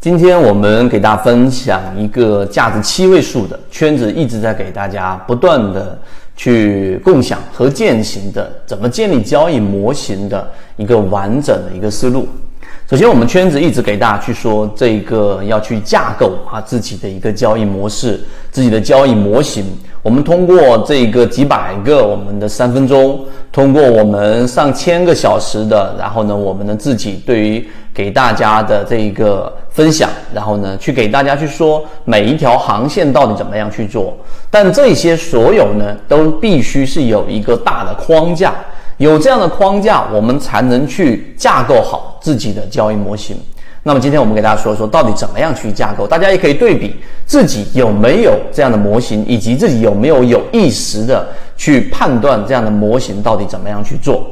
今天我们给大家分享一个价值七位数的圈子，一直在给大家不断的去共享和践行的怎么建立交易模型的一个完整的一个思路。首先，我们圈子一直给大家去说这个要去架构啊自己的一个交易模式，自己的交易模型。我们通过这个几百个我们的三分钟，通过我们上千个小时的，然后呢，我们的自己对于给大家的这一个分享，然后呢，去给大家去说每一条航线到底怎么样去做。但这些所有呢，都必须是有一个大的框架。有这样的框架，我们才能去架构好自己的交易模型。那么今天我们给大家说说，到底怎么样去架构？大家也可以对比自己有没有这样的模型，以及自己有没有有意识的去判断这样的模型到底怎么样去做。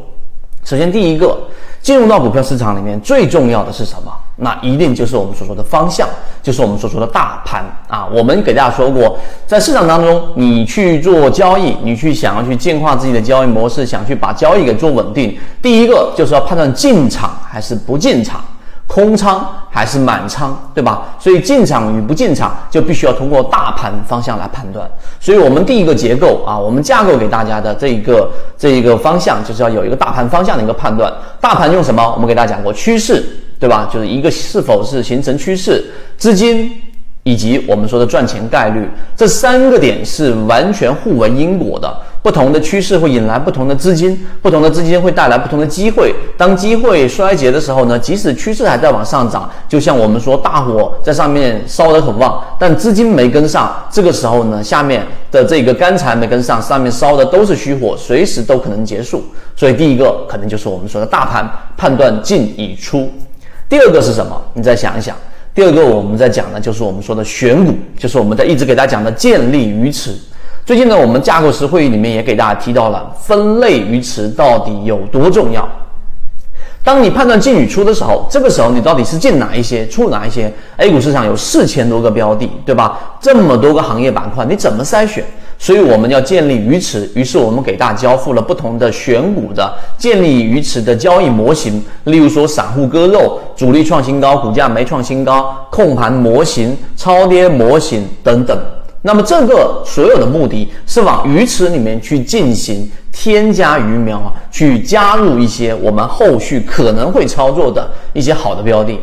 首先，第一个，进入到股票市场里面最重要的是什么？那一定就是我们所说的方向，就是我们所说的大盘啊。我们给大家说过，在市场当中，你去做交易，你去想要去进化自己的交易模式，想去把交易给做稳定，第一个就是要判断进场还是不进场。空仓还是满仓，对吧？所以进场与不进场就必须要通过大盘方向来判断。所以我们第一个结构啊，我们架构给大家的这一个这一个方向，就是要有一个大盘方向的一个判断。大盘用什么？我们给大家讲过趋势，对吧？就是一个是否是形成趋势，资金。以及我们说的赚钱概率，这三个点是完全互为因果的。不同的趋势会引来不同的资金，不同的资金会带来不同的机会。当机会衰竭的时候呢，即使趋势还在往上涨，就像我们说大火在上面烧得很旺，但资金没跟上，这个时候呢，下面的这个干柴没跟上，上面烧的都是虚火，随时都可能结束。所以第一个可能就是我们说的大盘判断进与出。第二个是什么？你再想一想。第二个我们在讲的，就是我们说的选股，就是我们在一直给大家讲的建立鱼池。最近呢，我们架构师会议里面也给大家提到了分类鱼池到底有多重要。当你判断进与出的时候，这个时候你到底是进哪一些，出哪一些？A 股市场有四千多个标的，对吧？这么多个行业板块，你怎么筛选？所以我们要建立鱼池，于是我们给大家交付了不同的选股的建立鱼池的交易模型，例如说散户割肉、主力创新高、股价没创新高、控盘模型、超跌模型等等。那么这个所有的目的是往鱼池里面去进行添加鱼苗，去加入一些我们后续可能会操作的一些好的标的。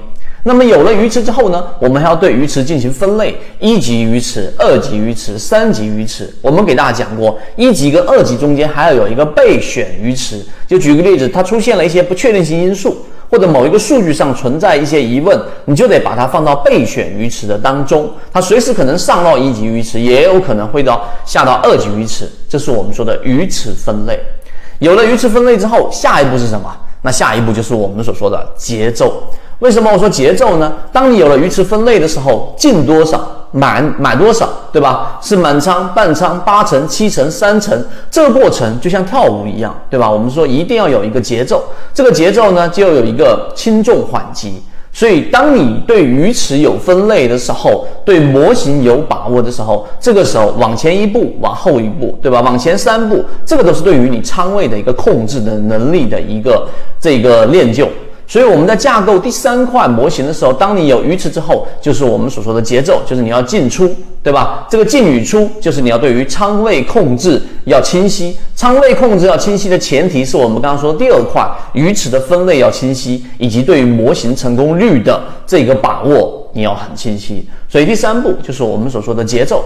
那么有了鱼池之后呢，我们还要对鱼池进行分类：一级鱼池、二级鱼池、三级鱼池。我们给大家讲过，一级跟二级中间还要有一个备选鱼池。就举个例子，它出现了一些不确定性因素，或者某一个数据上存在一些疑问，你就得把它放到备选鱼池的当中。它随时可能上到一级鱼池，也有可能会到下到二级鱼池。这是我们说的鱼池分类。有了鱼池分类之后，下一步是什么？那下一步就是我们所说的节奏。为什么我说节奏呢？当你有了鱼池分类的时候，进多少满满多少，对吧？是满仓、半仓、八成、七成、三成，这个过程就像跳舞一样，对吧？我们说一定要有一个节奏，这个节奏呢，就要有一个轻重缓急。所以，当你对鱼池有分类的时候，对模型有把握的时候，这个时候往前一步，往后一步，对吧？往前三步，这个都是对于你仓位的一个控制的能力的一个这个练就。所以我们在架构第三块模型的时候，当你有鱼池之后，就是我们所说的节奏，就是你要进出，对吧？这个进与出，就是你要对于仓位控制要清晰。仓位控制要清晰的前提是我们刚刚说的第二块鱼池的分类要清晰，以及对于模型成功率的这个把握你要很清晰。所以第三步就是我们所说的节奏。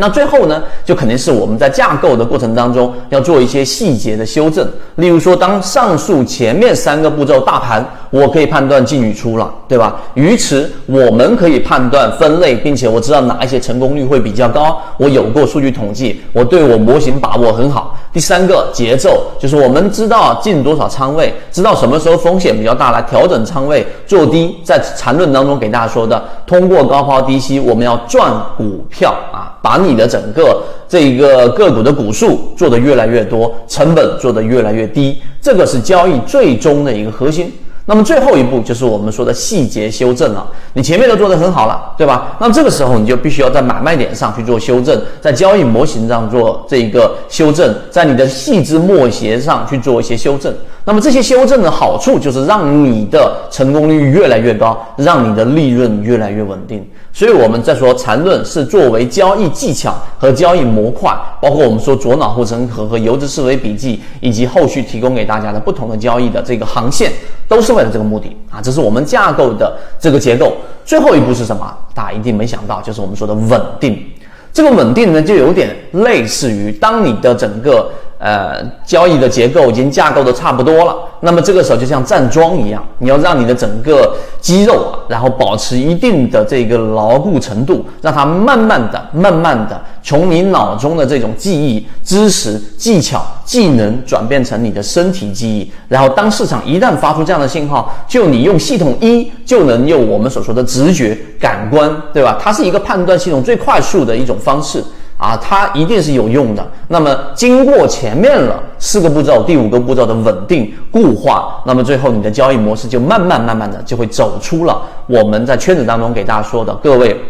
那最后呢，就肯定是我们在架构的过程当中要做一些细节的修正。例如说，当上述前面三个步骤大盘，我可以判断进与出了，对吧？鱼池我们可以判断分类，并且我知道哪一些成功率会比较高，我有过数据统计，我对我模型把握很好。第三个节奏就是我们知道进多少仓位，知道什么时候风险比较大来调整仓位做低。在缠论当中给大家说的，通过高抛低吸，我们要赚股票啊，把你。的整个这一个个股的股数做得越来越多，成本做得越来越低，这个是交易最终的一个核心。那么最后一步就是我们说的细节修正了。你前面都做得很好了，对吧？那么这个时候你就必须要在买卖点上去做修正，在交易模型上做这一个修正，在你的细枝末节上去做一些修正。那么这些修正的好处就是让你的成功率越来越高，让你的利润越来越稳定。所以我们在说缠论是作为交易技巧和交易模块，包括我们说左脑护城河和游资思维笔记，以及后续提供给大家的不同的交易的这个航线，都是为了这个目的啊。这是我们架构的这个结构。最后一步是什么？大家一定没想到，就是我们说的稳定。这个稳定呢，就有点类似于当你的整个。呃，交易的结构已经架构的差不多了，那么这个时候就像站桩一样，你要让你的整个肌肉啊，然后保持一定的这个牢固程度，让它慢慢的、慢慢的从你脑中的这种记忆、知识、技巧、技能转变成你的身体记忆，然后当市场一旦发出这样的信号，就你用系统一就能用我们所说的直觉、感官，对吧？它是一个判断系统最快速的一种方式。啊，它一定是有用的。那么经过前面了四个步骤，第五个步骤的稳定固化，那么最后你的交易模式就慢慢慢慢的就会走出了我们在圈子当中给大家说的各位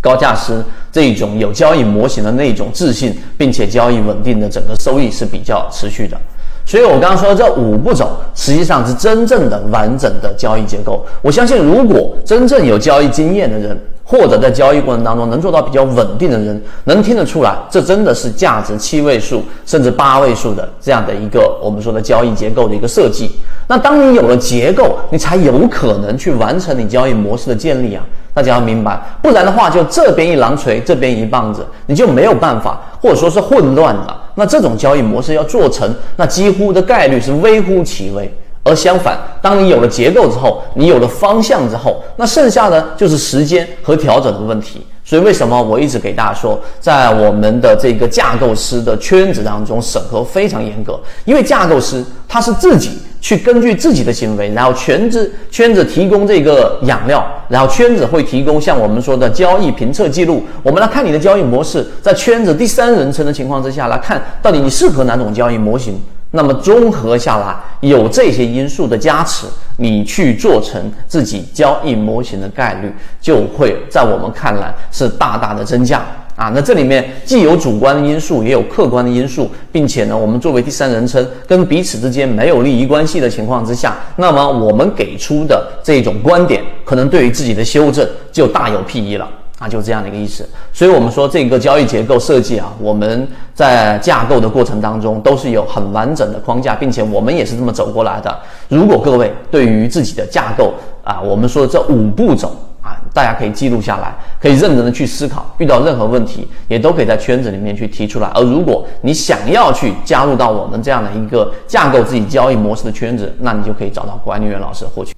高价师这种有交易模型的那种自信，并且交易稳定的整个收益是比较持续的。所以我刚刚说的这五步走，实际上是真正的完整的交易结构。我相信，如果真正有交易经验的人。或者在交易过程当中能做到比较稳定的人，能听得出来，这真的是价值七位数甚至八位数的这样的一个我们说的交易结构的一个设计。那当你有了结构，你才有可能去完成你交易模式的建立啊！大家要明白，不然的话，就这边一榔锤，这边一棒子，你就没有办法，或者说是混乱了。那这种交易模式要做成，那几乎的概率是微乎其微。而相反，当你有了结构之后，你有了方向之后，那剩下的就是时间和调整的问题。所以，为什么我一直给大家说，在我们的这个架构师的圈子当中，审核非常严格？因为架构师他是自己去根据自己的行为，然后圈子圈子提供这个养料，然后圈子会提供像我们说的交易评测记录。我们来看你的交易模式，在圈子第三人称的情况之下来看，到底你适合哪种交易模型。那么综合下来，有这些因素的加持，你去做成自己交易模型的概率，就会在我们看来是大大的增加啊。那这里面既有主观的因素，也有客观的因素，并且呢，我们作为第三人称，跟彼此之间没有利益关系的情况之下，那么我们给出的这种观点，可能对于自己的修正就大有裨益了。啊，就这样的一个意思，所以我们说这个交易结构设计啊，我们在架构的过程当中都是有很完整的框架，并且我们也是这么走过来的。如果各位对于自己的架构啊，我们说的这五步走啊，大家可以记录下来，可以认真的去思考，遇到任何问题也都可以在圈子里面去提出来。而如果你想要去加入到我们这样的一个架构自己交易模式的圈子，那你就可以找到管理员老师获取。